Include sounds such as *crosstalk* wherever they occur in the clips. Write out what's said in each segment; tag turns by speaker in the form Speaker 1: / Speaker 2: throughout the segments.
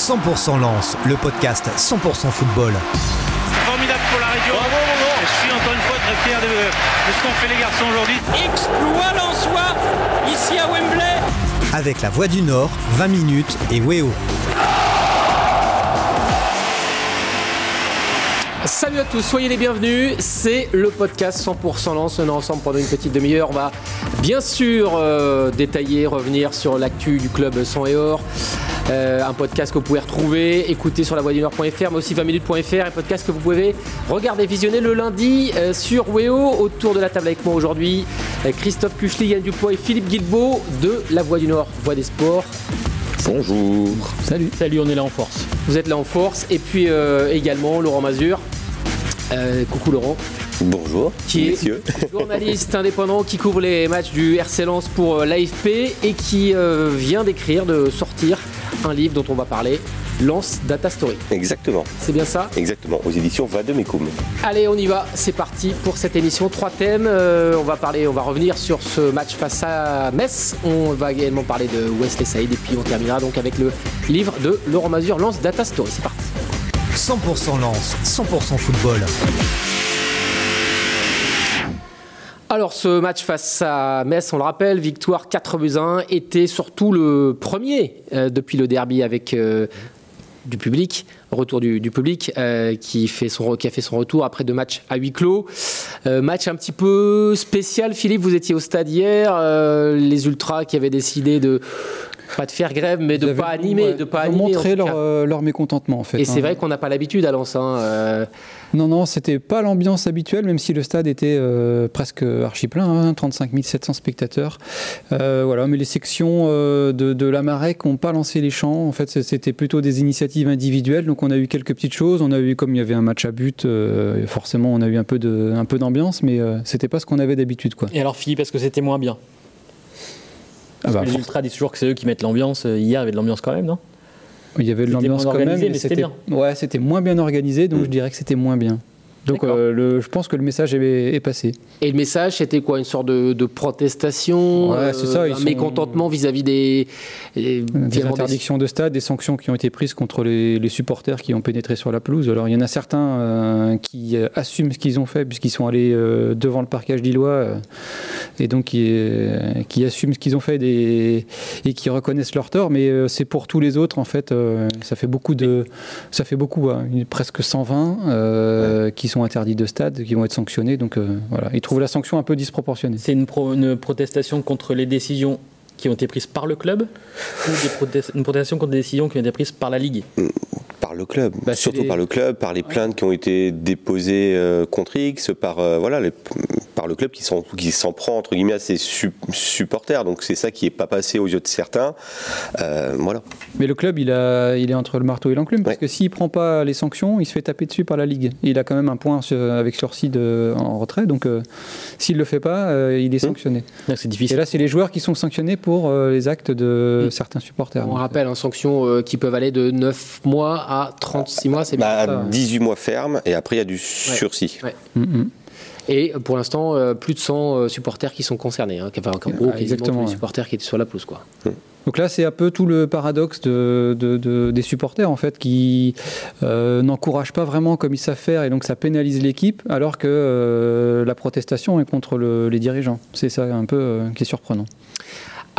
Speaker 1: 100% Lance, le podcast 100% football.
Speaker 2: Formidable pour la région. Je suis encore une fois très fier de, de ce qu'ont fait les garçons aujourd'hui.
Speaker 3: Exploit Lensois ici à Wembley.
Speaker 1: Avec la Voix du Nord, 20 minutes et Weo.
Speaker 4: Salut à tous, soyez les bienvenus. C'est le podcast 100% Lance. On est ensemble pendant une petite demi-heure. On va bien sûr euh, détailler, revenir sur l'actu du club 100 et or. Euh, un podcast que vous pouvez retrouver, écouter sur la voix du Nord.fr, mais aussi 20minutes.fr. Un podcast que vous pouvez regarder, visionner le lundi euh, sur Weo. Autour de la table avec moi aujourd'hui, euh, Christophe Kuchli, Yann Dupois et Philippe Guilbeault de la Voix du Nord, Voix des Sports.
Speaker 5: Bonjour.
Speaker 4: Salut. Salut, on est là en force. Vous êtes là en force. Et puis euh, également Laurent Mazur. Euh, coucou Laurent.
Speaker 5: Bonjour,
Speaker 4: Qui
Speaker 5: messieurs.
Speaker 4: est *laughs* journaliste indépendant qui couvre les matchs du RC Lens pour l'AFP et qui euh, vient d'écrire, de sortir un livre dont on va parler, Lens Data Story.
Speaker 5: Exactement,
Speaker 4: C'est bien ça?
Speaker 5: Exactement. Aux éditions Vademecum.
Speaker 4: Allez, on y va, c'est parti pour cette émission. Trois thèmes. Euh, on va parler, on va revenir sur ce match face à Metz. On va également parler de Wesley Saïd et puis on terminera donc avec le livre de Laurent Mazur, Lance Data Story. C'est parti.
Speaker 1: 100% Lance, 100% football.
Speaker 4: Alors ce match face à Metz, on le rappelle, victoire 4 buts à 1, était surtout le premier euh, depuis le derby avec euh, du public, retour du, public euh, qui, fait son, qui a fait son retour après deux matchs à huis clos. Match un petit peu spécial, Philippe, vous étiez au stade hier, les Ultras qui avaient décidé de pas de faire grève, mais de
Speaker 6: Ils
Speaker 4: pas
Speaker 6: avaient-
Speaker 4: animer,
Speaker 6: ouais,
Speaker 4: de pas
Speaker 6: ils
Speaker 4: animer.
Speaker 6: leur,
Speaker 4: cas.
Speaker 6: euh, leur mécontentement en fait.
Speaker 4: Et c'est
Speaker 6: hein.
Speaker 4: vrai qu'on n'a pas l'habitude à Lens. hein, euh,
Speaker 6: Non, non, c'était pas l'ambiance habituelle, même si le stade était euh, presque archi plein, hein, 35 700 spectateurs. Euh, voilà, mais les sections euh, de, de la Marec n'ont pas lancé les chants. En fait, c'était plutôt des initiatives individuelles. Donc, on a eu quelques petites choses. On a eu, comme il y avait un match à but, euh, forcément, on a eu un peu de, un peu d'ambiance, mais euh, c'était pas ce qu'on avait d'habitude, quoi.
Speaker 7: Et alors Philippe, est-ce que c'était moins bien?
Speaker 6: Ah bah,
Speaker 7: Les Ultras disent toujours que c'est eux qui mettent l'ambiance. Euh, Hier, il y avait de l'ambiance quand même, non?
Speaker 6: Il y avait de l'ambiance quand même, mais
Speaker 7: c'était
Speaker 6: c'était ouais, c'était moins bien organisé, donc je dirais que c'était moins bien. Donc, euh, le- je pense que le message est- est passé.
Speaker 4: Et le message, c'était quoi Une sorte de, de protestation
Speaker 6: Ouais, ça, ils
Speaker 4: Un mécontentement vis-à-vis des. des-
Speaker 6: interdictions de stade, des sanctions qui ont été prises contre les, les supporters qui ont pénétré sur la pelouse. Alors il y en a certains euh, qui euh, assument ce qu'ils ont fait puisqu'ils sont allés euh, devant le parquage lillois euh, et donc qui, euh, qui assument ce qu'ils ont fait des- et qui reconnaissent leur tort. Mais euh, c'est pour tous les autres en fait. euh, ça fait beaucoup de, ça fait beaucoup, hein, presque 120 euh, qui sont interdits de stade, qui vont être sanctionnés. Donc euh, voilà, ils trouvent la sanction un peu disproportionnée.
Speaker 7: C'est une, une protestation contre les décisions qui ont été prises par le club ou des une protestation contre des décisions qui ont été prises par la Ligue?
Speaker 5: Par le club,
Speaker 4: Bah,
Speaker 5: surtout
Speaker 4: les-
Speaker 5: par le club, par les plaintes qui ont été déposées euh, contre X, par, euh, voilà, les- par le club qui s'en prend entre guillemets à ses su- supporters. Donc c'est ça qui n'est pas passé aux yeux de certains. Euh, voilà.
Speaker 6: Mais le club, il, a, il est entre le marteau et l'enclume, parce
Speaker 5: Ouais.
Speaker 6: que s'il prend pas les sanctions, il se fait taper dessus par la Ligue. Et il a quand même un point sur- avec de, en retrait, donc euh, s'il le fait pas, euh, il est
Speaker 5: Mmh.
Speaker 6: sanctionné.
Speaker 7: Donc c'est
Speaker 6: Et
Speaker 7: difficile.
Speaker 6: là, c'est les joueurs qui sont sanctionnés pour euh, les actes de
Speaker 4: Mm.
Speaker 6: certains supporters.
Speaker 4: On rappelle, hein, sanctions euh, qui peuvent aller de 9 mois à 36 mois, c'est bien
Speaker 5: Bah,
Speaker 4: ça.
Speaker 5: 18 mois ferme et après il y a du sursis.
Speaker 4: Ouais.
Speaker 6: mm, mm.
Speaker 4: Et pour l'instant, euh, plus de 100 euh, supporters qui sont concernés. Hein, enfin, en gros,
Speaker 6: Ah, exactement,
Speaker 4: tous les supporters qui étaient sur la pelouse. Quoi.
Speaker 6: Donc là, c'est un peu tout le paradoxe de, de- de- des supporters, en fait, qui euh, n'encouragent pas vraiment comme ils savent faire, et donc ça pénalise l'équipe, alors que euh, la protestation est contre le- les dirigeants. C'est ça un peu euh, qui est surprenant.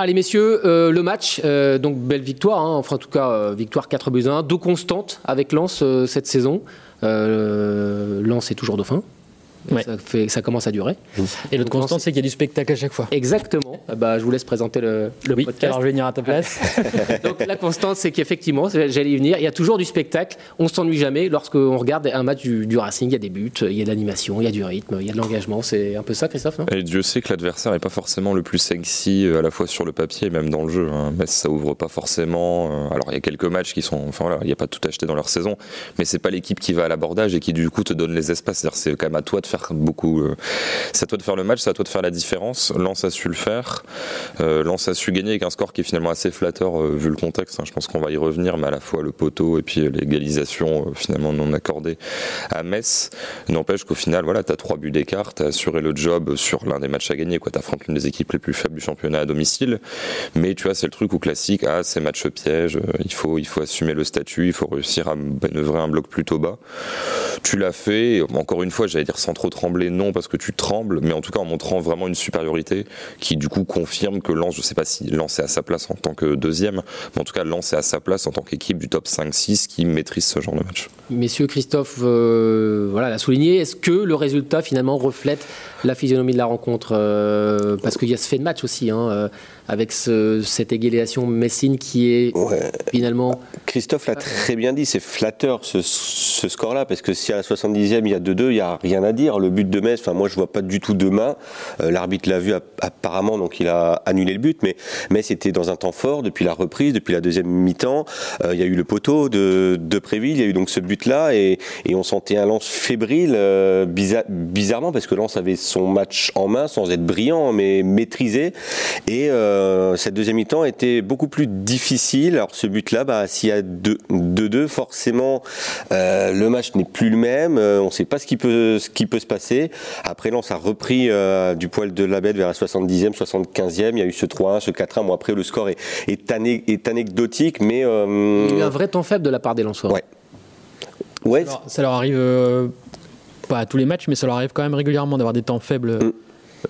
Speaker 4: Allez messieurs, euh, le match, euh, donc belle victoire, hein, enfin en tout cas euh, victoire 4 buts à 1, deux constantes avec Lens cette saison. Lens est toujours dauphin,
Speaker 7: Ouais.
Speaker 4: ça, fait, ça commence à durer.
Speaker 7: Et l'autre constante, c'est qu'il y a du spectacle à chaque fois.
Speaker 4: Exactement, Ah bah, je vous laisse présenter le, le
Speaker 7: Oui,
Speaker 4: podcast.
Speaker 7: alors je vais venir à ta place. *laughs*
Speaker 4: Donc la constante, c'est qu'effectivement, j'allais y venir, il y a toujours du spectacle, on s'ennuie jamais. Lorsqu'on regarde un match du, du Racing, il y a des buts, il y a de l'animation, il y a du rythme, il y a de l'engagement. C'est un peu ça, Christophe, non?
Speaker 8: Et Dieu sait que l'adversaire n'est pas forcément le plus sexy euh, à la fois sur le papier et même dans le jeu. Hein. Metz, ça ouvre pas forcément. euh, Alors il y a quelques matchs qui sont, enfin voilà, il n'y a pas tout acheté dans leur saison, mais c'est pas l'équipe qui va à l'abordage et qui du coup te donne les espaces. C'est-à-dire c'est quand même à toi de faire beaucoup. euh, c'est à toi de faire le match, c'est à toi de faire la différence. Lens a su le faire. Euh, Lens a su gagner avec un score qui est finalement assez flatteur euh, vu le contexte. hein. Je pense qu'on va y revenir, mais à la fois le poteau et puis l'égalisation finalement non accordée à Metz. N'empêche qu'au final, voilà, tu as trois buts d'écart, tu as assuré le job sur l'un des matchs à gagner. Tu affrontes l'une des équipes les plus faibles du championnat à domicile. Mais tu vois, c'est le truc où classique, ah, c'est match piège, il faut, il faut assumer le statut, il faut réussir à manœuvrer un bloc plutôt bas. Tu l'as fait, encore une fois, j'allais dire sans trembler, non, parce que tu trembles, mais en tout cas en montrant vraiment une supériorité qui du coup confirme que Lens, je sais pas si Lens est à sa place en tant que deuxième, mais en tout cas Lens est à sa place en tant qu'équipe du top 5-6 qui maîtrise ce genre de match.
Speaker 4: Messieurs, Christophe euh, voilà, l'a souligné. Est-ce que le résultat finalement reflète la physionomie de la rencontre? Euh, Parce qu'il y a ce fait de match aussi, hein, euh, avec ce- cette égalisation Messine qui est
Speaker 5: Ouais.
Speaker 4: finalement.
Speaker 5: Christophe l'a très bien dit, c'est flatteur ce, ce score-là, parce que si à la 70e il y a 2-2, il n'y a rien à dire. Le but de Metz, enfin moi je vois pas du tout demain. Euh, L'arbitre l'a vu app- apparemment, donc il a annulé le but, mais Metz était dans un temps fort depuis la reprise, depuis la deuxième mi-temps. Euh, il y a eu le poteau de, de Préville, il y a eu donc ce but-là, et, et on sentait un lance fébrile, euh, bizarre- bizarrement, parce que Lens avait son match en main sans être brillant, mais maîtrisé. Et euh, cette deuxième mi-temps était beaucoup plus difficile. Alors ce but-là, bah, s'il y a 2-2, forcément, euh, le match n'est plus le même. Euh, on ne sait pas ce qui peut, ce qui peut se passer. Après, Lens a repris euh, du poil de la bête vers la 70e, 75e. Il y a eu ce 3-1, ce 4-1. Bon, après, le score est, est, ané- est anecdotique, mais... euh,
Speaker 4: Il y a eu un vrai temps faible de la part des Lensois.
Speaker 5: Ouais.
Speaker 7: ça leur arrive euh, pas à tous les matchs, mais ça leur arrive quand même régulièrement d'avoir des temps faibles.
Speaker 5: Mm.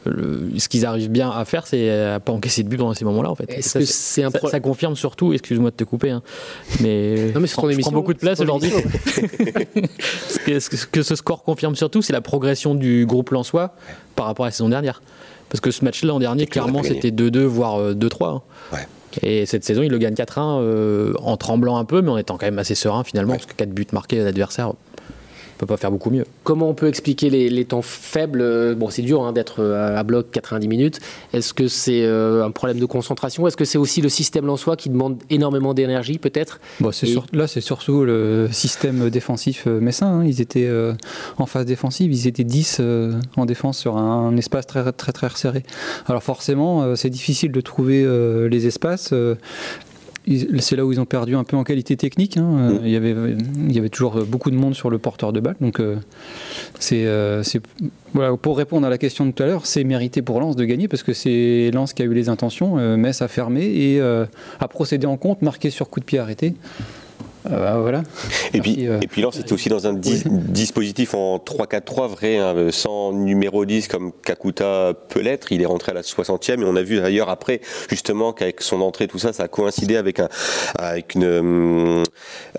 Speaker 7: Le- ce qu'ils arrivent bien à faire, c'est à pas encaisser de but pendant ces moments-là, en fait.
Speaker 4: Est-ce
Speaker 7: Ça,
Speaker 4: que
Speaker 7: c'est-
Speaker 4: c'est un
Speaker 7: ça,
Speaker 4: pro-
Speaker 7: ça confirme surtout, excuse-moi de te couper, hein, mais,
Speaker 4: Non, mais c'est ton
Speaker 7: je
Speaker 4: émission,
Speaker 7: prends beaucoup de place aujourd'hui. *laughs* ce, que, ce que ce score confirme surtout, c'est la progression du groupe Lensois par rapport à la saison dernière. Parce que ce match-là, en dernier, clairement, c'était 2-2, voire euh, 2-3. hein.
Speaker 5: Ouais.
Speaker 7: Et cette saison, il le gagne 4-1 euh, en tremblant un peu, mais en étant quand même assez serein finalement, parce que 4 buts marqués à l'adversaire, peut pas faire beaucoup mieux.
Speaker 4: Comment on peut expliquer les, les temps faibles? Euh, Bon, c'est dur hein, d'être euh, à bloc 90 minutes. Est-ce que c'est euh, un problème de concentration? Est-ce que c'est aussi le système lensois qui demande énormément d'énergie, peut-être?
Speaker 6: Bon, c'est
Speaker 4: Et-
Speaker 6: sur- là, c'est surtout le système défensif euh, messin. hein. Ils étaient euh, en phase défensive, ils étaient 10 euh, en défense sur un, un espace très, très, très resserré. Alors, forcément, euh, c'est difficile de trouver euh, les espaces. Euh, c'est là où ils ont perdu un peu en qualité technique. hein. Euh, Il, y avait, il y avait toujours beaucoup de monde sur le porteur de balle. Donc, euh, c'est, euh, voilà, pour répondre à la question de tout à l'heure, c'est mérité pour Lens de gagner parce que c'est Lens qui a eu les intentions. Euh, Metz a fermé et euh, a procédé en compte, marqué sur coup de pied arrêté. Euh, bah, voilà.
Speaker 5: Et puis,
Speaker 6: Merci, euh,
Speaker 5: et puis Lens était aussi dans un dis- *laughs* dispositif en 3-4-3 vrai, hein, sans numéro 10 comme Kakuta peut l'être. Il est rentré à la 60e et on a vu d'ailleurs après justement qu'avec son entrée, tout ça, ça a coïncidé avec, un, avec une,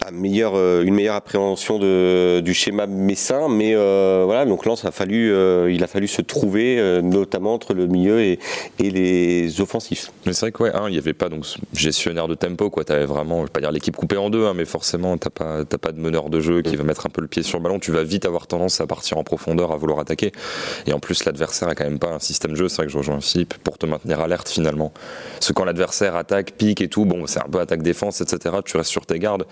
Speaker 5: un meilleur, euh, une meilleure appréhension de, du schéma messin. Mais euh, voilà, donc Lens a fallu, euh, il a fallu se trouver, euh, notamment entre le milieu et, et les offensifs.
Speaker 8: Mais c'est vrai que ouais, un, il n'y avait pas donc ce gestionnaire de tempo, quoi. T'avais vraiment, je vais pas dire l'équipe coupée en deux, hein, mais forcément, t'as pas, t'as pas de meneur de jeu qui va mettre un peu le pied sur le ballon. Tu vas vite avoir tendance à partir en profondeur, à vouloir attaquer. Et en plus, l'adversaire a quand même pas un système de jeu. C'est vrai que je rejoins Philippe pour te maintenir alerte finalement. Parce que quand l'adversaire attaque, pique et tout, bon, c'est un peu attaque-défense, etc. Tu restes sur tes gardes.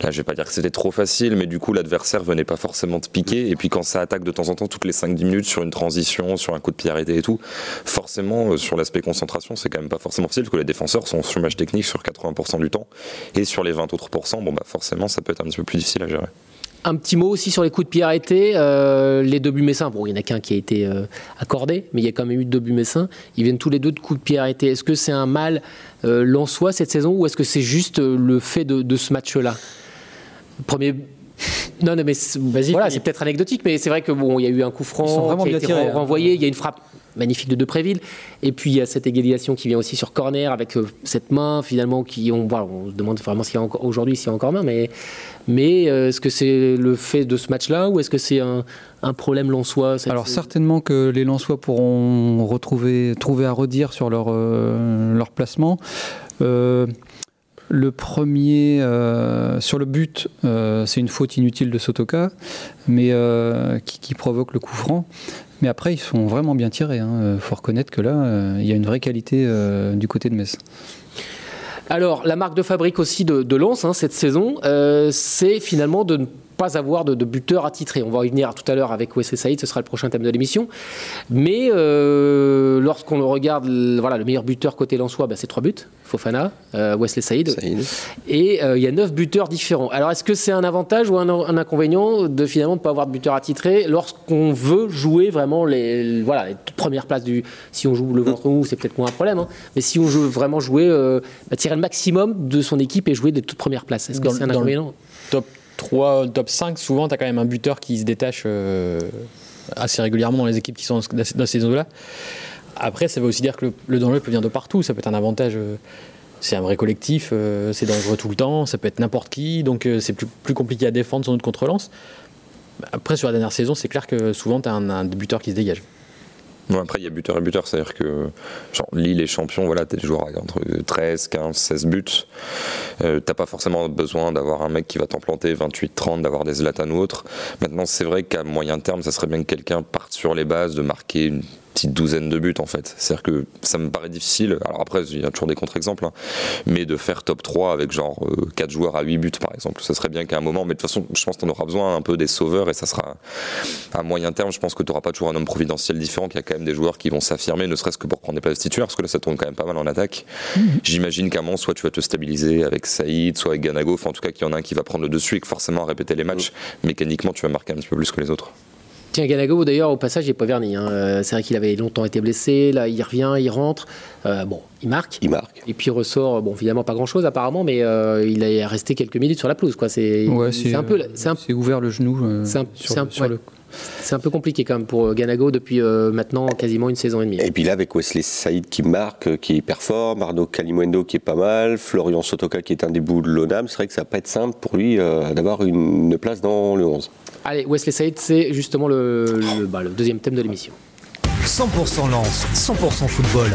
Speaker 8: Là, je vais pas dire que c'était trop facile, mais du coup, l'adversaire venait pas forcément te piquer. Et puis quand ça attaque de temps en temps, toutes les 5-10 minutes sur une transition, sur un coup de pied arrêté et tout, forcément, euh, sur l'aspect concentration, c'est quand même pas forcément facile, parce que les défenseurs sont sur match technique sur 80% du temps. Et sur les 20 autres pourcents, bon, bah, forcément, ça peut être un petit peu plus difficile à gérer.
Speaker 4: Un petit mot aussi sur les coups de pied arrêtés. Euh, les deux buts messins, bon, il n'y en a qu'un qui a été euh, accordé, mais il y a quand même eu deux buts messins. Ils viennent tous les deux de coups de pied arrêtés. Est-ce que c'est un mal euh, l'en-soi cette saison ou est-ce que c'est juste euh, le fait de, de ce match-là? Premier. *laughs* Non, non, mais voilà, c'est peut-être anecdotique, mais c'est vrai que bon, il y a eu un coup franc qui a été
Speaker 6: hein.
Speaker 4: renvoyé. Il y a une frappe magnifique de Depréville, et puis il y a cette égalisation qui vient aussi sur corner avec euh, cette main finalement qui on, voilà, on se demande vraiment s'il y a encore aujourd'hui s'il y a encore main, mais mais euh, est-ce que c'est le fait de ce match-là ou est-ce que c'est un, un problème l'en-soi cette-
Speaker 6: Alors certainement que les Lensois pourront retrouver, trouver à redire sur leur, euh, leur placement. Euh, le premier, euh, sur le but, euh, c'est une faute inutile de Sotoka, mais euh, qui, qui provoque le coup franc. Mais après, ils sont vraiment bien tirés. Il faut reconnaître que là, euh, il y a une vraie qualité euh, du côté de Metz.
Speaker 4: Alors, la marque de fabrique aussi de, Lens hein, cette saison, euh, c'est finalement de ne pas avoir de, de buteur attitré. On va y venir tout à l'heure avec Wesley Saïd, ce sera le prochain thème de l'émission. Mais euh, lorsqu'on le regarde, le- voilà, le meilleur buteur côté Lensois, bah, c'est trois buts. Fofana, euh, Wesley Saïd.
Speaker 5: Saïd.
Speaker 4: Et euh, il y a neuf buteurs différents. Alors est-ce que c'est un avantage ou un, un inconvénient de finalement ne pas avoir de buteur attitré lorsqu'on veut jouer vraiment les, voilà, les toutes premières places du. Si on joue le ventre mou, c'est peut-être moins un problème. hein. Mais si on veut vraiment jouer, euh, bah, tirer le maximum de son équipe et jouer des toutes premières places, est-ce que c'est un inconvénient?
Speaker 7: top 3, top 5, souvent, tu as quand même un buteur qui se détache euh, assez régulièrement dans les équipes qui sont dans, dans ces zones-là. Après, ça veut aussi dire que le, danger peut venir de partout. Ça peut être un avantage. euh, c'est un vrai collectif, euh, c'est dangereux tout le temps, ça peut être n'importe qui, donc c'est plus, compliqué à défendre sans doute contre-relance. Après, sur la dernière saison, c'est clair que souvent, tu as un buteur qui se dégage.
Speaker 8: Après, il y a buteur et buteur, c'est-à-dire que genre, Lille est champion, voilà, t'es des joueurs avec entre 13, 15, 16 buts. Euh, T'as pas forcément besoin d'avoir un mec qui va t'en planter 28, 30, d'avoir des Zlatan ou autre. Maintenant, c'est vrai qu'à moyen terme, ça serait bien que quelqu'un parte sur les bases, de marquer une petite douzaine de buts en fait. C'est-à-dire que ça me paraît difficile. Alors après, il y a toujours des contre-exemples, hein, mais de faire top 3 avec genre 4 joueurs à 8 buts par exemple, ça serait bien qu'à un moment, mais de toute façon, je pense qu'on aura besoin un peu des sauveurs et ça sera à moyen terme. Je pense que tu n'auras pas toujours un homme providentiel différent, qu'il y a quand même des joueurs qui vont s'affirmer, ne serait-ce que pour prendre des places titulaires, parce que là ça tourne quand même pas mal en attaque. J'imagine qu'à un moment, soit tu vas te stabiliser avec Saïd, soit avec Ganago, enfin en tout cas qu'il y en a un qui va prendre le dessus et que forcément à répéter les matchs, mécaniquement tu vas marquer un petit peu plus que les autres.
Speaker 4: Tiens, Ganago, d'ailleurs, au passage, il n'est pas verni. hein. Euh, C'est vrai qu'il avait longtemps été blessé. Là, il revient, il rentre. Euh, bon, il marque.
Speaker 5: Il marque.
Speaker 4: Et puis il ressort, bon, évidemment, pas grand-chose apparemment, mais euh, il est resté quelques minutes sur la pelouse. quoi. C'est
Speaker 6: Ouais,
Speaker 4: c'est un peu, c'est un,
Speaker 6: ouvert le genou euh,
Speaker 4: C'est un-
Speaker 6: sur,
Speaker 4: c'est un-
Speaker 6: sur
Speaker 4: ouais.
Speaker 6: le
Speaker 4: c'est un peu compliqué quand même pour euh, Ganago depuis euh, maintenant quasiment une saison et demie.
Speaker 5: Et puis là, avec Wesley Saïd qui marque, euh, qui est hyper fort, Marno Kalimuendo qui est pas mal, Florian Sotoka qui est un des bouts de l'ONAM, c'est vrai que ça va pas être simple pour lui euh, d'avoir une, une place dans le 11.
Speaker 4: Allez, Wesley Saïd, c'est justement le, le- bah, le deuxième thème de l'émission.
Speaker 1: 100% lance, 100% football.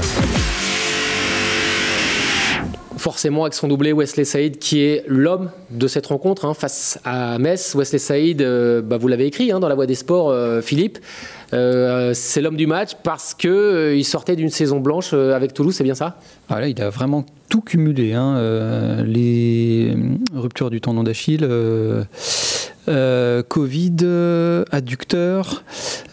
Speaker 4: Forcément, avec son doublé, Wesley Saïd, qui est l'homme de cette rencontre hein, face à Metz. Wesley Saïd, euh, bah, vous l'avez écrit hein, dans la Voix des Sports, euh, Philippe. Euh, c'est l'homme du match parce que euh, il sortait d'une saison blanche avec Toulouse, c'est bien ça?
Speaker 6: Ah il a vraiment tout cumulé. hein, les ruptures du tendon d'Achille, Covid, adducteur.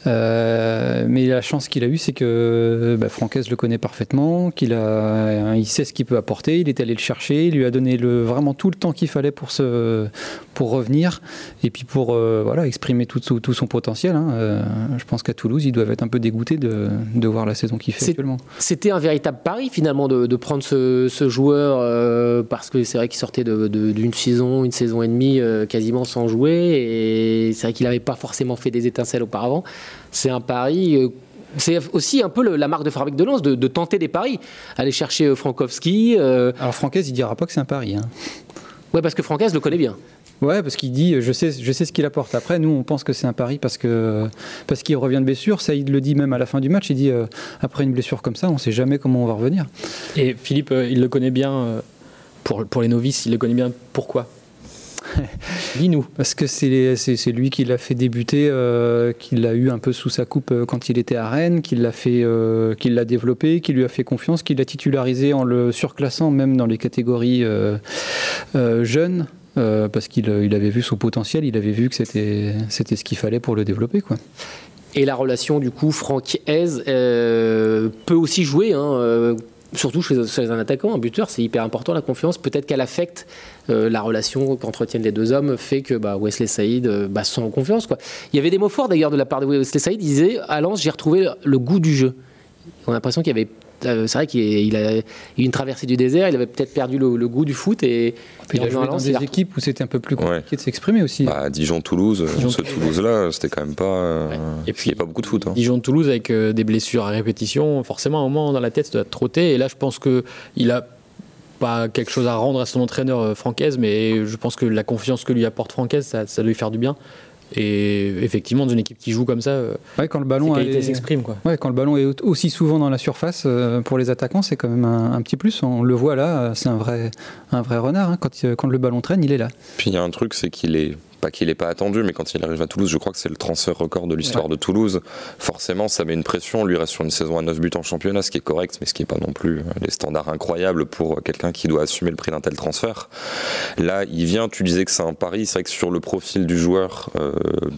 Speaker 6: Euh, mais la chance qu'il a eue, c'est que bah, Francaise le connaît parfaitement, qu'il a, il sait ce qu'il peut apporter. Il est allé le chercher, il lui a donné le, vraiment tout le temps qu'il fallait pour, se, pour revenir et puis pour euh, voilà, exprimer tout, son potentiel. hein. Euh, je pense qu'à Toulouse, ils doivent être un peu dégoûtés de, de voir la saison qu'il fait actuellement.
Speaker 4: C'était un véritable pari finalement de, de prendre ce, ce joueur euh, parce que c'est vrai qu'il sortait de- de- d'une saison, une saison et demie euh, quasiment sans jouer et c'est vrai qu'il n'avait pas forcément fait des étincelles auparavant. C'est un pari. euh, c'est aussi un peu le- la marque de fabrique de Lens de, de tenter des paris, aller chercher euh, Frankowski. euh,
Speaker 6: Alors Francaise, il dira pas que c'est un pari. hein.
Speaker 4: ouais, parce que Francaise le connaît bien.
Speaker 6: Ouais, parce qu'il dit, je sais, je sais ce qu'il apporte. Après, nous, on pense que c'est un pari parce que parce qu'il revient de blessure. Ça, il le dit même à la fin du match. Il dit, euh, après une blessure comme ça, on sait jamais comment on va revenir.
Speaker 7: Et Philippe, euh, il le connaît bien, euh, pour, pour les novices, il le connaît bien. Pourquoi? *laughs* Dis-nous.
Speaker 6: Parce que c'est lui qui l'a fait débuter, euh, qui l'a eu un peu sous sa coupe euh, quand il était à Rennes, qui l'a fait, euh, qui l'a développé, qui lui a fait confiance, qui l'a titularisé en le surclassant même dans les catégories euh, jeunes. parce qu'il il avait vu son potentiel, il avait vu que c'était ce qu'il fallait pour le développer. Quoi.
Speaker 4: Et la relation, du coup, Franck-Hez euh, peut aussi jouer, hein, surtout chez, un attaquant, un buteur, c'est hyper important la confiance. Peut-être qu'elle affecte euh, la relation qu'entretiennent les deux hommes, fait que bah, Wesley Saïd euh, bah, confiance. Il y avait des mots forts d'ailleurs de la part de Wesley Saïd, il disait à Lens, j'ai retrouvé le goût du jeu. On a l'impression qu'il y avait. Euh, C'est vrai qu'il il a eu une traversée du désert, il avait peut-être perdu le, le goût du foot et,
Speaker 6: Puis il
Speaker 4: en
Speaker 6: a joué dans
Speaker 4: il
Speaker 6: des équipes où c'était un peu plus compliqué
Speaker 8: Ouais.
Speaker 6: de s'exprimer aussi.
Speaker 8: Bah, Dijon-Toulouse,
Speaker 7: Dijon-
Speaker 8: ce Toulouse-là, c'était quand même pas. euh,
Speaker 7: Ouais.
Speaker 8: Et puis il n'y a pas beaucoup de foot. hein.
Speaker 7: Dijon de Toulouse avec euh, des blessures à répétition, forcément à un moment dans la tête ça doit trotter. Et là je pense que il a pas quelque chose à rendre à son entraîneur euh, Francaise, mais je pense que la confiance que lui apporte Francaise, ça, ça doit lui faire du bien. Et effectivement, dans une équipe qui joue comme ça, euh,
Speaker 6: Ouais, quand le ballon.
Speaker 7: Quoi.
Speaker 6: Ouais, quand le ballon est au- aussi souvent dans la surface, euh, pour les attaquants, c'est quand même un, un petit plus. On le voit là, euh, c'est un vrai, un vrai renard. hein. Quand, quand le ballon traîne, il est là.
Speaker 8: Puis il y a un truc, c'est qu'il est pas qu'il n'est pas attendu, mais quand il arrive à Toulouse, je crois que c'est le transfert record de l'histoire de Toulouse. Forcément, ça met une pression. Lui reste sur une saison à 9 buts en championnat, ce qui est correct, mais ce qui n'est pas non plus euh, les standards incroyables pour quelqu'un qui doit assumer le prix d'un tel transfert. Là, il vient, tu disais que c'est un pari. C'est vrai que sur le profil du joueur, euh,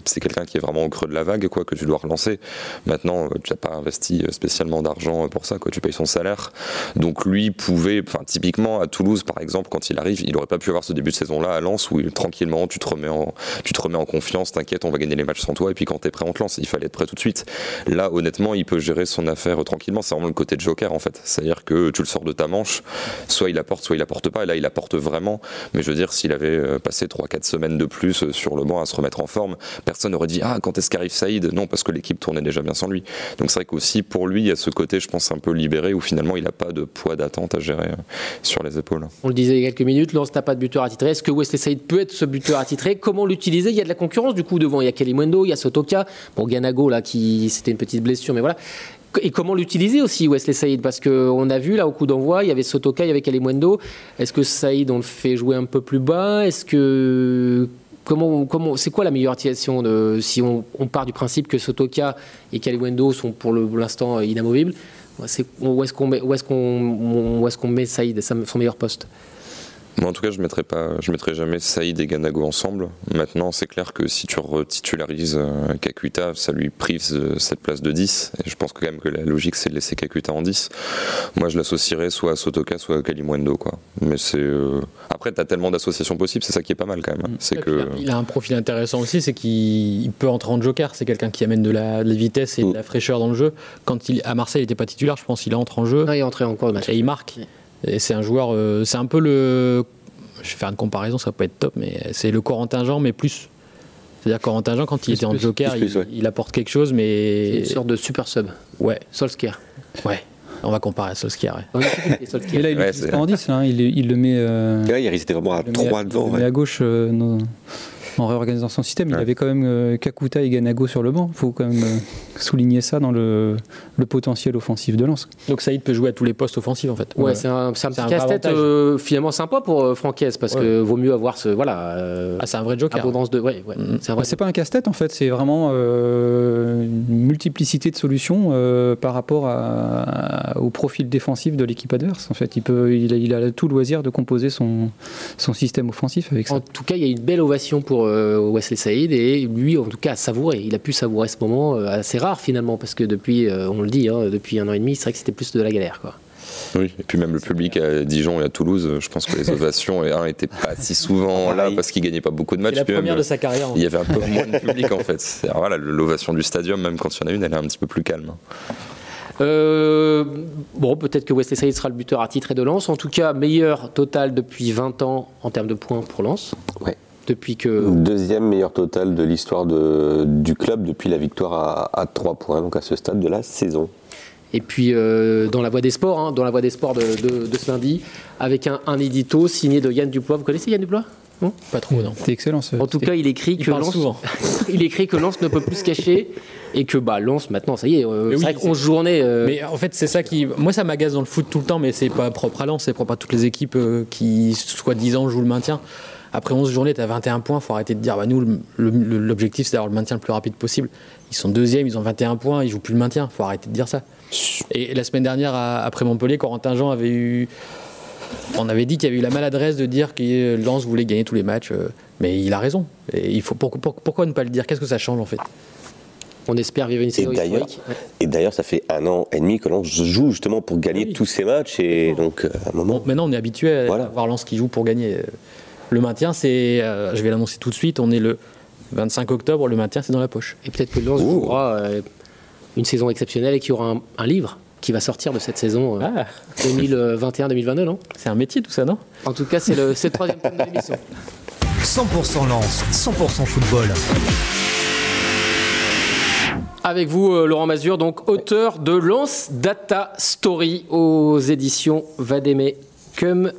Speaker 8: c'est quelqu'un qui est vraiment au creux de la vague, quoi, que tu dois relancer. Maintenant, tu n'as pas investi spécialement d'argent pour ça, quoi. Tu payes son salaire. Donc lui pouvait, enfin, typiquement à Toulouse, par exemple, quand il arrive, il n'aurait pas pu avoir ce début de saison-là à Lens où tranquillement tu te remets en, tu te remets en confiance, t'inquiète, on va gagner les matchs sans toi, et puis quand t'es prêt, on te lance. Il fallait être prêt tout de suite. Là, honnêtement, il peut gérer son affaire tranquillement. C'est vraiment le côté de Joker, en fait. C'est-à-dire que tu le sors de ta manche, soit il apporte, soit il apporte pas, et là, il apporte vraiment. Mais je veux dire, s'il avait euh, passé 3-4 semaines de plus euh, sur le banc à se remettre en forme, personne n'aurait dit Ah, quand est-ce qu'arrive Saïd? Non, parce que l'équipe tournait déjà bien sans lui. Donc c'est vrai qu'aussi, pour lui, il y a ce côté, je pense, un peu libéré, où finalement, il n'a pas de poids d'attente à gérer euh, sur les épaules.
Speaker 4: On le disait il y a quelques minutes, Lance n'a pas de buteur attitré. Est-ce que Wesley Saïd peut être ce buteur attitré? Comment l'utiliser Il y a de la concurrence du coup devant. Il y a Kalimwendo, il y a Sotoka. Bon, Ganago là qui c'était une petite blessure, mais voilà. Et comment l'utiliser aussi Wesley Saïd? Parce qu'on a vu là au coup d'envoi, il y avait Sotoka, il y avait Kalimwendo. Est-ce que Saïd on le fait jouer un peu plus bas? Est-ce que comment, comment, c'est quoi la meilleure utilisation de, si on, part du principe que Sotoka et Kalimwendo sont pour l'instant inamovibles? Où est-ce qu'on met, est qu'on, est qu'on met Saïd, son meilleur poste?
Speaker 8: Moi, en tout cas, je mettrai pas, je mettrai jamais Saïd et Ganago ensemble. Maintenant, c'est clair que si tu retitularises euh, Kakuta, ça lui prive cette place de 10. Et je pense quand même que la logique, c'est de laisser Kakuta en 10. Moi, je l'associerais soit à Sotoka, soit à Kalimwendo, quoi. Mais c'est, euh, après, t'as tellement d'associations possibles, c'est ça qui est pas mal quand même. C'est que...
Speaker 7: Il a un profil intéressant aussi, c'est qu'il peut entrer en joker. C'est quelqu'un qui amène de la, vitesse et de la fraîcheur dans le jeu. Quand il, à Marseille, il n'était pas titulaire, je pense qu'il entre en jeu.
Speaker 4: Il est entré encore le match.
Speaker 7: Et il marque. Et c'est un joueur, euh, c'est un peu le. Je vais faire une comparaison, ça peut être top, mais c'est le Corentin Jean, mais plus. C'est-à-dire Corentin Jean, quand il était en joker, il, apporte quelque chose, mais.
Speaker 4: C'est une sorte de super sub.
Speaker 7: Ouais.
Speaker 4: Solskjaer.
Speaker 7: Ouais. On va comparer à Solskjaer.
Speaker 6: Ouais. Et là, il ouais, est en 10, hein. il, il, le met. Euh,
Speaker 5: ouais, il était vraiment à 3 devant.
Speaker 6: Il met à gauche. Euh, en réorganisant son système. Il avait quand même euh, Kakuta et Ganago sur le banc. Il faut quand même euh, souligner ça dans le, potentiel offensif de Lens.
Speaker 7: Donc Saïd peut jouer à tous les postes offensifs en fait.
Speaker 4: Ouais, c'est un, petit casse-tête euh, finalement sympa pour Francaise parce que vaut mieux avoir ce voilà.
Speaker 7: ah, c'est un vrai joker.
Speaker 4: Abondance de, ouais, ouais
Speaker 6: mm. c'est pas un casse-tête en fait, c'est vraiment une multiplicité de solutions par rapport au profil défensif de l'équipe adverse. En fait, il peut, il a, tout loisir de composer son son système offensif avec ça.
Speaker 4: En tout cas, il y a une belle ovation pour euh, Wesley Saïd et lui, en tout cas, a savouré. Il a pu savourer ce moment euh, assez rare finalement parce que depuis, euh, on le dit, hein, depuis un an et demi, c'est vrai que c'était plus de la galère. Quoi.
Speaker 8: Oui, et puis même le public à Dijon et à Toulouse, je pense que les ovations n'étaient pas si souvent là parce qu'il gagnait pas beaucoup de matchs.
Speaker 7: la première
Speaker 8: de
Speaker 7: sa carrière.
Speaker 8: Il y avait un peu moins de public en *laughs* fait. voilà, l'ovation du stadium, même quand il y en a une, elle est un petit peu plus calme.
Speaker 4: bon, peut-être que Wesley Saïd sera le buteur à titre et de Lens. En tout cas, meilleur total depuis 20 ans en termes de points pour Lens.
Speaker 5: Ouais
Speaker 4: depuis que.
Speaker 5: Deuxième meilleur total de l'histoire du club depuis la victoire à, 3 points, donc à ce stade de la saison.
Speaker 4: Et puis euh, dans la voie des sports, hein, dans la voie des sports de, ce lundi, avec un, édito signé de Yann Duplois. Vous connaissez Yann Duplois
Speaker 7: non? Pas trop, non.
Speaker 6: C'est excellent.
Speaker 4: en tout cas, il écrit que Lens, *laughs* il écrit que Lens ne peut plus se cacher et que bah Lens maintenant, ça y est, euh, c'est vrai qu'on journée. Euh,
Speaker 7: mais en fait, c'est ça qui, moi, ça m'agace dans le foot tout le temps, mais c'est pas propre à Lens, c'est propre à toutes les équipes qui, soi-disant, jouent le maintien. Après 11 journées, tu as 21 points, il faut arrêter de dire bah, nous, l'objectif, c'est d'avoir le maintien le plus rapide possible. Ils sont deuxième, ils ont 21 points, ils jouent plus le maintien, il faut arrêter de dire ça. Et la semaine dernière, après Montpellier, Corentin Jean avait eu. On avait dit qu'il y avait eu la maladresse de dire que Lens voulait gagner tous les matchs, euh, mais il a raison. Et il faut, pourquoi ne pas le dire? Qu'est-ce que ça change en fait?
Speaker 4: On espère vivre une saison
Speaker 5: Et d'ailleurs, ça fait un an et demi que Lens joue justement pour gagner tous ces matchs. Et donc, à un moment.
Speaker 7: maintenant, on est habitué à voir Lens qui joue pour gagner. Le maintien, c'est, euh, je vais l'annoncer tout de suite, on est le 25 octobre, le maintien, c'est dans la poche.
Speaker 4: Et peut-être que Lens jouera euh, une saison exceptionnelle et qu'il y aura un, livre qui va sortir de cette saison 2021-2022, euh, ah. non?
Speaker 7: C'est un métier tout ça, non?
Speaker 4: En tout cas, c'est le, le troisième thème de l'émission.
Speaker 1: 100% Lens, 100% football.
Speaker 4: Avec vous, Laurent Mazur, donc auteur de Lance Data Story aux éditions Vademe Cum.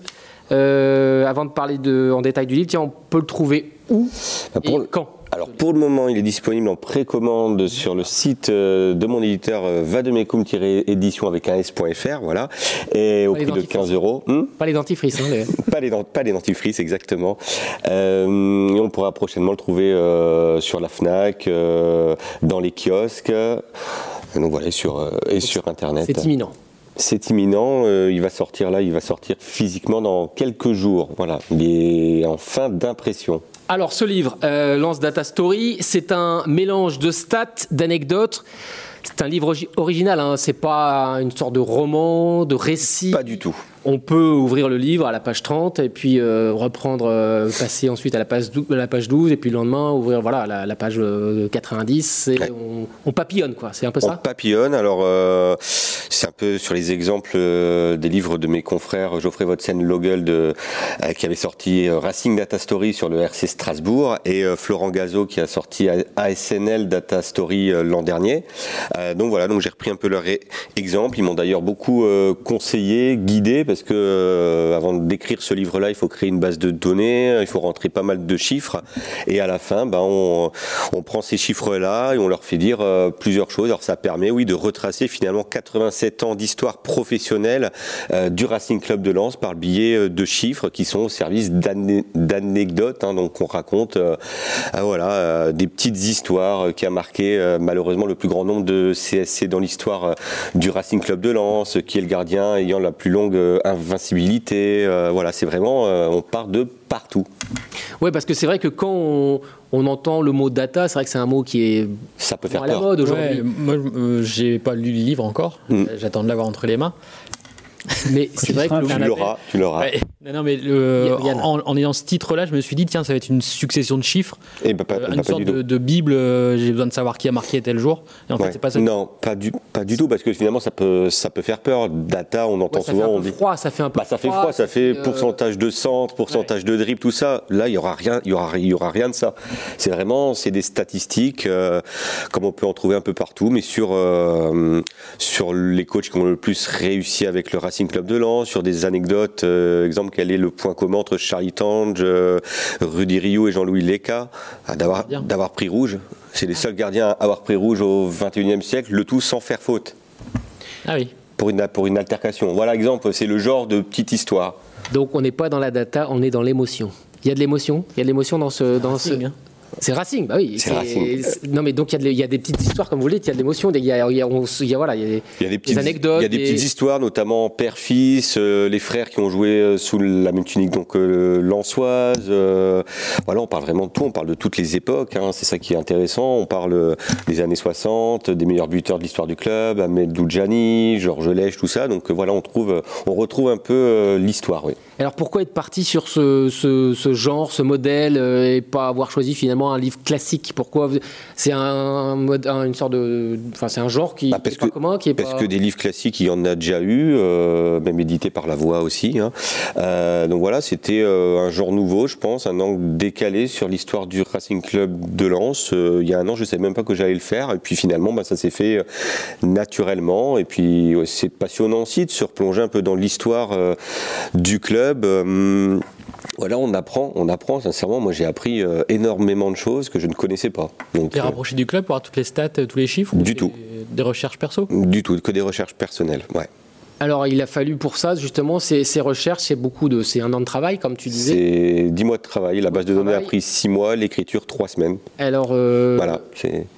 Speaker 4: Euh, avant de parler de, en détail du livre, tiens, on peut le trouver où bah, et quand
Speaker 5: Alors pour le moment, il est disponible en précommande sur le site euh, de mon éditeur euh, vademecum-édition avec un s.fr, voilà, et au
Speaker 4: Pas
Speaker 5: prix de
Speaker 4: dentifrices.
Speaker 5: 15 euros. Hmm
Speaker 4: Pas les dentifrices. Hein, les- *laughs*
Speaker 5: pas les, dent- pas les dentifrices, exactement. Euh, et on pourra prochainement le trouver euh, sur la Fnac, euh, dans les kiosques, donc voilà, et sur, et sur Internet.
Speaker 4: C'est imminent.
Speaker 5: C'est imminent, euh, il va sortir là, il va sortir physiquement dans quelques jours. Voilà, il est en fin d'impression.
Speaker 4: Alors, ce livre, euh, Lance Data Story, c'est un mélange de stats, d'anecdotes. C'est un livre original, hein, c'est pas une sorte de roman, de récit.
Speaker 5: Pas du tout.
Speaker 4: On peut ouvrir le livre à la page 30 et puis euh, reprendre, euh, passer ensuite à la page, 12, la page 12 et puis le lendemain ouvrir voilà, la, la page euh, 90. Et
Speaker 5: Ouais.
Speaker 4: on, on papillonne, quoi. C'est un peu
Speaker 5: On
Speaker 4: ça?
Speaker 5: papillonne. Alors, euh, c'est un peu sur les exemples euh, des livres de mes confrères Geoffrey Votsen Logel de, euh, qui avait sorti euh, Racing Data Story sur le RC Strasbourg et euh, Florent Gazo qui a sorti ASNL Data Story euh, l'an dernier. Euh, donc voilà, donc j'ai repris un peu leur exemple. Ils m'ont d'ailleurs beaucoup euh, conseillé, guidé parce que euh, avant d'écrire ce livre-là, il faut créer une base de données, il faut rentrer pas mal de chiffres et à la fin, ben, on, prend ces chiffres-là et on leur fait dire euh, plusieurs choses. Alors ça permet, oui, de retracer finalement 87 ans d'histoire professionnelle euh, du Racing Club de Lens par le biais euh, de chiffres qui sont au service d'anecdotes. hein. donc on raconte, euh, ah, voilà, euh, des petites histoires euh, qui a marqué euh, malheureusement le plus grand nombre de CSC dans l'histoire euh, du Racing Club de Lens, qui est le gardien ayant la plus longue euh, invincibilité. Euh, voilà, c'est vraiment, euh, on part de partout.
Speaker 4: Ouais, parce que c'est vrai que quand on, on entend le mot data, c'est vrai que c'est un mot qui est
Speaker 5: Ça peut faire
Speaker 4: à la
Speaker 5: peur.
Speaker 4: mode aujourd'hui.
Speaker 7: Ouais, moi, euh, j'ai pas lu le livre encore.
Speaker 5: Mm.
Speaker 7: J'attends de l'avoir entre les mains.
Speaker 4: Mais c'est vrai que le-
Speaker 5: Tu l'auras, tu l'auras.
Speaker 7: Ouais. Non, non, mais le- en, en ayant ce titre-là, je me suis dit, tiens, ça va être une succession de chiffres,
Speaker 5: Et bah, pas,
Speaker 7: euh,
Speaker 5: bah,
Speaker 7: une
Speaker 5: pas
Speaker 7: sorte de, de bible. euh, J'ai besoin de savoir qui a marqué tel jour. Et en
Speaker 5: Ouais.
Speaker 7: fait, c'est pas ça.
Speaker 5: Non, pas du, pas du tout, parce que finalement, ça peut, ça peut faire peur. Data, on entend
Speaker 4: ouais, ça fait
Speaker 5: souvent, on dit.
Speaker 4: froid, ça fait un peu
Speaker 5: Bah, ça fait froid, ça fait
Speaker 4: euh,
Speaker 5: pourcentage de centre, pourcentage de dribble, tout ça. Là, il y aura rien, il y aura, il y aura rien de ça. C'est vraiment, c'est des statistiques, euh, comme on peut en trouver un peu partout, mais sur euh, sur les coachs qui ont le plus réussi avec le Racing Club de Lens, sur des anecdotes, euh, exemple, quel est le point commun entre Charlie Tange, euh, Rudy Rio et Jean-Louis Leca, ah, d'avoir d'avoir pris rouge. C'est les seuls gardiens à avoir pris rouge au 21e siècle, le tout sans faire faute
Speaker 7: Ah oui.
Speaker 5: pour une pour une altercation. Voilà exemple, c'est le genre de petite histoire.
Speaker 4: Donc on n'est pas dans la data, on est dans l'émotion. Il y a de l'émotion, il y a de l'émotion dans ce dans ce.
Speaker 7: Hein.
Speaker 4: C'est Racing, bah oui.
Speaker 5: C'est Racing.
Speaker 4: Non mais donc il y, a y des petites histoires comme vous le dites, il y a de l'émotion, il y a, y a- on- il y a- voilà, il y a des, anecdotes,
Speaker 5: il y a des
Speaker 4: des-
Speaker 5: petites histoires, notamment père-fils, euh, les frères qui ont joué euh, sous la même tunique, donc euh, Lançoise. euh, voilà, on parle vraiment de tout, on parle de toutes les époques. hein, c'est ça qui est intéressant. On parle des années 60, des meilleurs buteurs de l'histoire du club, Ahmed Doudjani, Georges Lèche, tout ça. Donc voilà, on trouve, on retrouve un peu l'histoire. Oui.
Speaker 4: Alors pourquoi être parti sur ce, ce- ce genre, ce modèle euh, et pas avoir choisi finalement un livre classique? Pourquoi c'est un, une sorte de, enfin c'est un genre qui,
Speaker 5: Bah,
Speaker 4: qui
Speaker 5: parce
Speaker 4: est pas
Speaker 5: que-
Speaker 4: commun, qui est
Speaker 5: Parce
Speaker 4: pas.
Speaker 5: que des livres classiques, il y en a déjà eu, euh, même édités par La Voix aussi. hein. Euh, donc voilà, c'était un genre nouveau, je pense, un angle décalé sur l'histoire du Racing Club de Lens. Il y a un an, je ne savais même pas que j'allais le faire. Et puis finalement, bah, ça s'est fait naturellement. Et puis ouais, c'est passionnant aussi de se replonger un peu dans l'histoire du club. Euh, voilà, on apprend, on apprend. Sincèrement, moi, j'ai appris euh, énormément de choses que je ne connaissais pas. Donc,
Speaker 7: T'es
Speaker 5: euh,
Speaker 7: rapproché du club pour avoir toutes les stats, tous les chiffres
Speaker 5: Du tout.
Speaker 7: Des recherches perso?
Speaker 5: Du tout, que des recherches personnelles. Ouais.
Speaker 4: Alors il a fallu pour ça justement ces, ces recherches, c'est beaucoup de, c'est un an de travail comme tu disais.
Speaker 5: C'est 10 mois de travail. La base de données a pris 6 mois, l'écriture 3 semaines.
Speaker 4: Alors euh,
Speaker 5: Voilà.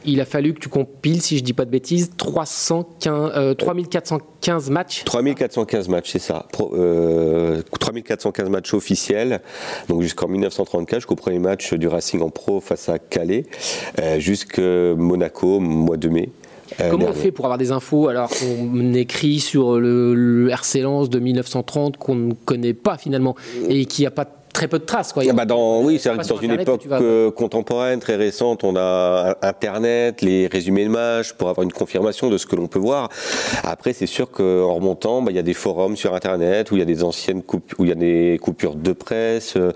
Speaker 4: il a fallu que tu compiles, si je dis pas de bêtises, 315, euh, 3415 matchs.
Speaker 5: 3415 matchs, c'est ça. Pro- euh, 3415 matchs officiels, donc jusqu'en 1934, jusqu'au premier match du Racing en pro face à Calais, euh, jusqu'à Monaco, mois de mai. Euh,
Speaker 4: Comment on fait pour avoir des infos alors qu'on écrit sur le, le RC Lens de 1930 qu'on ne connaît pas finalement et qui a pas très peu de traces quoi. Il y a-
Speaker 5: Ah bah dans, oui, c'est dans une
Speaker 4: Internet
Speaker 5: époque
Speaker 4: vas-
Speaker 5: euh, contemporaine, très récente, on a Internet, les résumés de matchs pour avoir une confirmation de ce que l'on peut voir. Après, c'est sûr qu'en remontant, bah, il y a des forums sur Internet où il y a des anciennes coupures, où il y a des coupures de presse euh,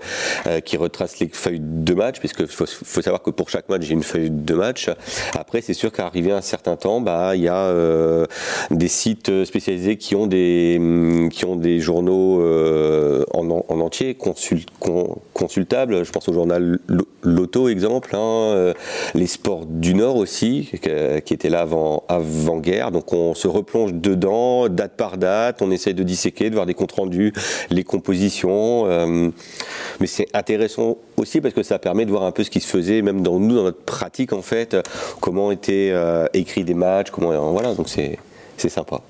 Speaker 5: euh, qui retracent les feuilles de match, puisque faut, faut savoir que pour chaque match, j'ai une feuille de match. Après, c'est sûr qu'arrivé à un certain temps, bah, il y a euh, des sites spécialisés qui ont des, hum, qui ont des journaux euh, en, en entier consul- con- consultables. Je pense au journal l'auto, exemple, hein, euh, les sports du Nord aussi, qui étaient là avant, avant guerre. Donc on se replonge dedans, date par date, on essaye de disséquer, de voir des comptes rendus, les compositions. euh, mais c'est intéressant aussi parce que ça permet de voir un peu ce qui se faisait, même dans nous, dans notre pratique en fait, euh, comment étaient euh, écrits des matchs, comment euh, voilà. Donc c'est c'est sympa.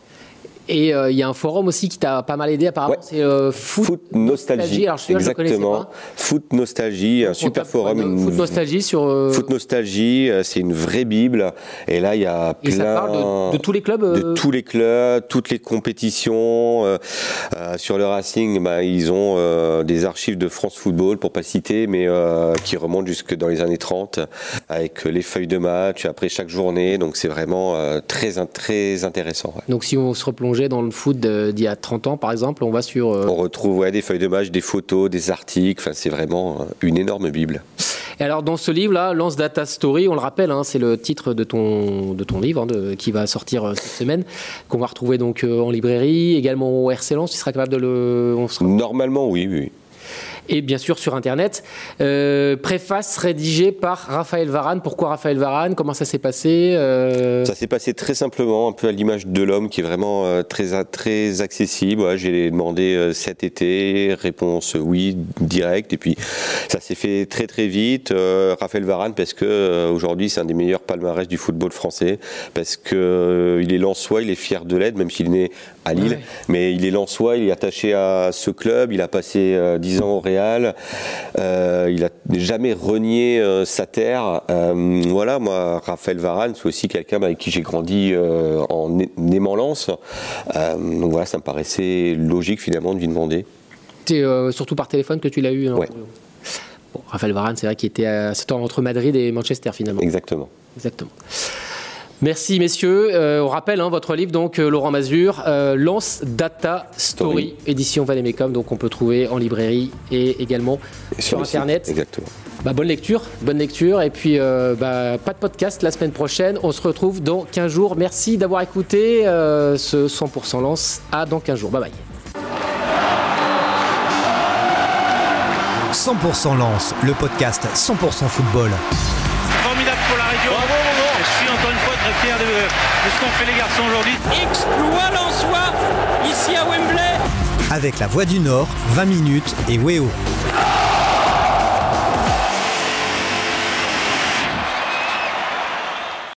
Speaker 4: Et euh, il y a un forum aussi qui t'a pas mal aidé apparemment,
Speaker 5: Ouais.
Speaker 4: c'est euh, Foot,
Speaker 5: Foot Nostalgie.
Speaker 4: Alors je
Speaker 5: Exactement.
Speaker 4: pas.
Speaker 5: Foot Nostalgie, un
Speaker 4: On
Speaker 5: super forum. une-
Speaker 4: Foot Nostalgie sur. euh,
Speaker 5: Foot Nostalgie, c'est une vraie bible. Et là, il y a
Speaker 4: et
Speaker 5: plein
Speaker 4: ça parle de, de tous les clubs.
Speaker 5: de tous les clubs, toutes les compétitions. sur le Racing, bah, ils ont des archives de France Football, pour pas citer, mais qui remontent jusque dans les années 30, avec les feuilles de match après chaque journée. Donc c'est vraiment très très intéressant. ouais.
Speaker 4: Donc si on se dans le foot d'il y a 30 ans par exemple, on va sur. euh,
Speaker 5: On retrouve ouais, des feuilles de match, des photos, des articles. Enfin, c'est vraiment euh, une énorme bible.
Speaker 4: Et alors dans ce livre-là, Lance Data Story, on le rappelle, hein, c'est le titre de ton, de ton livre hein, de- qui va sortir euh, cette semaine, qu'on va retrouver donc euh, en librairie, également au RC Lens, tu seras capable de le... on sera-
Speaker 5: Normalement, oui, oui.
Speaker 4: Et bien sûr sur Internet. Euh, préface rédigée par Raphaël Varane. Pourquoi Raphaël Varane? Comment ça s'est passé Euh,
Speaker 5: Ça s'est passé très simplement, un peu à l'image de l'homme qui est vraiment euh, très, très accessible. Ouais, J'ai demandé cet été, réponse oui, direct. Et puis ça s'est fait très très vite. Euh, Raphaël Varane, parce que aujourd'hui c'est un des meilleurs palmarès du football français, parce que il est lensois, il est fier de l'aide, même s'il est né à Lille.
Speaker 4: Ouais.
Speaker 5: Mais il est lensois, il est attaché à ce club. Il a passé euh, 10 ans au Real. Euh, il a jamais renié euh, sa terre. Euh, voilà, moi, Raphaël Varane, c'est aussi quelqu'un avec qui j'ai grandi en aimant Lens. Donc voilà, ça me paraissait logique finalement de lui demander.
Speaker 4: C'est surtout par téléphone que tu l'as eu. non
Speaker 5: Ouais.
Speaker 4: Bon, Raphaël Varane, c'est vrai qu'il était à entre Madrid et Manchester finalement.
Speaker 5: Exactement.
Speaker 4: Exactement. Merci messieurs. Euh, on rappelle hein, votre livre donc euh, Laurent Mazur, euh, Lance Data Story,
Speaker 5: Story.
Speaker 4: édition Valémecum, donc on peut trouver en librairie et également
Speaker 5: Et
Speaker 4: sur
Speaker 5: site,
Speaker 4: internet.
Speaker 5: Exactement.
Speaker 4: Bah, bonne lecture, bonne lecture et puis euh, bah, pas de podcast la semaine prochaine. On se retrouve dans 15 jours. Merci d'avoir écouté euh, ce 100% Lance. À dans 15 jours. Bye bye.
Speaker 1: 100% Lance, le podcast 100% football.
Speaker 2: De, de ce qu'ont fait les garçons aujourd'hui.
Speaker 3: Exploit lensois ici à Wembley.
Speaker 1: Avec la Voix du Nord, 20 minutes et Weo.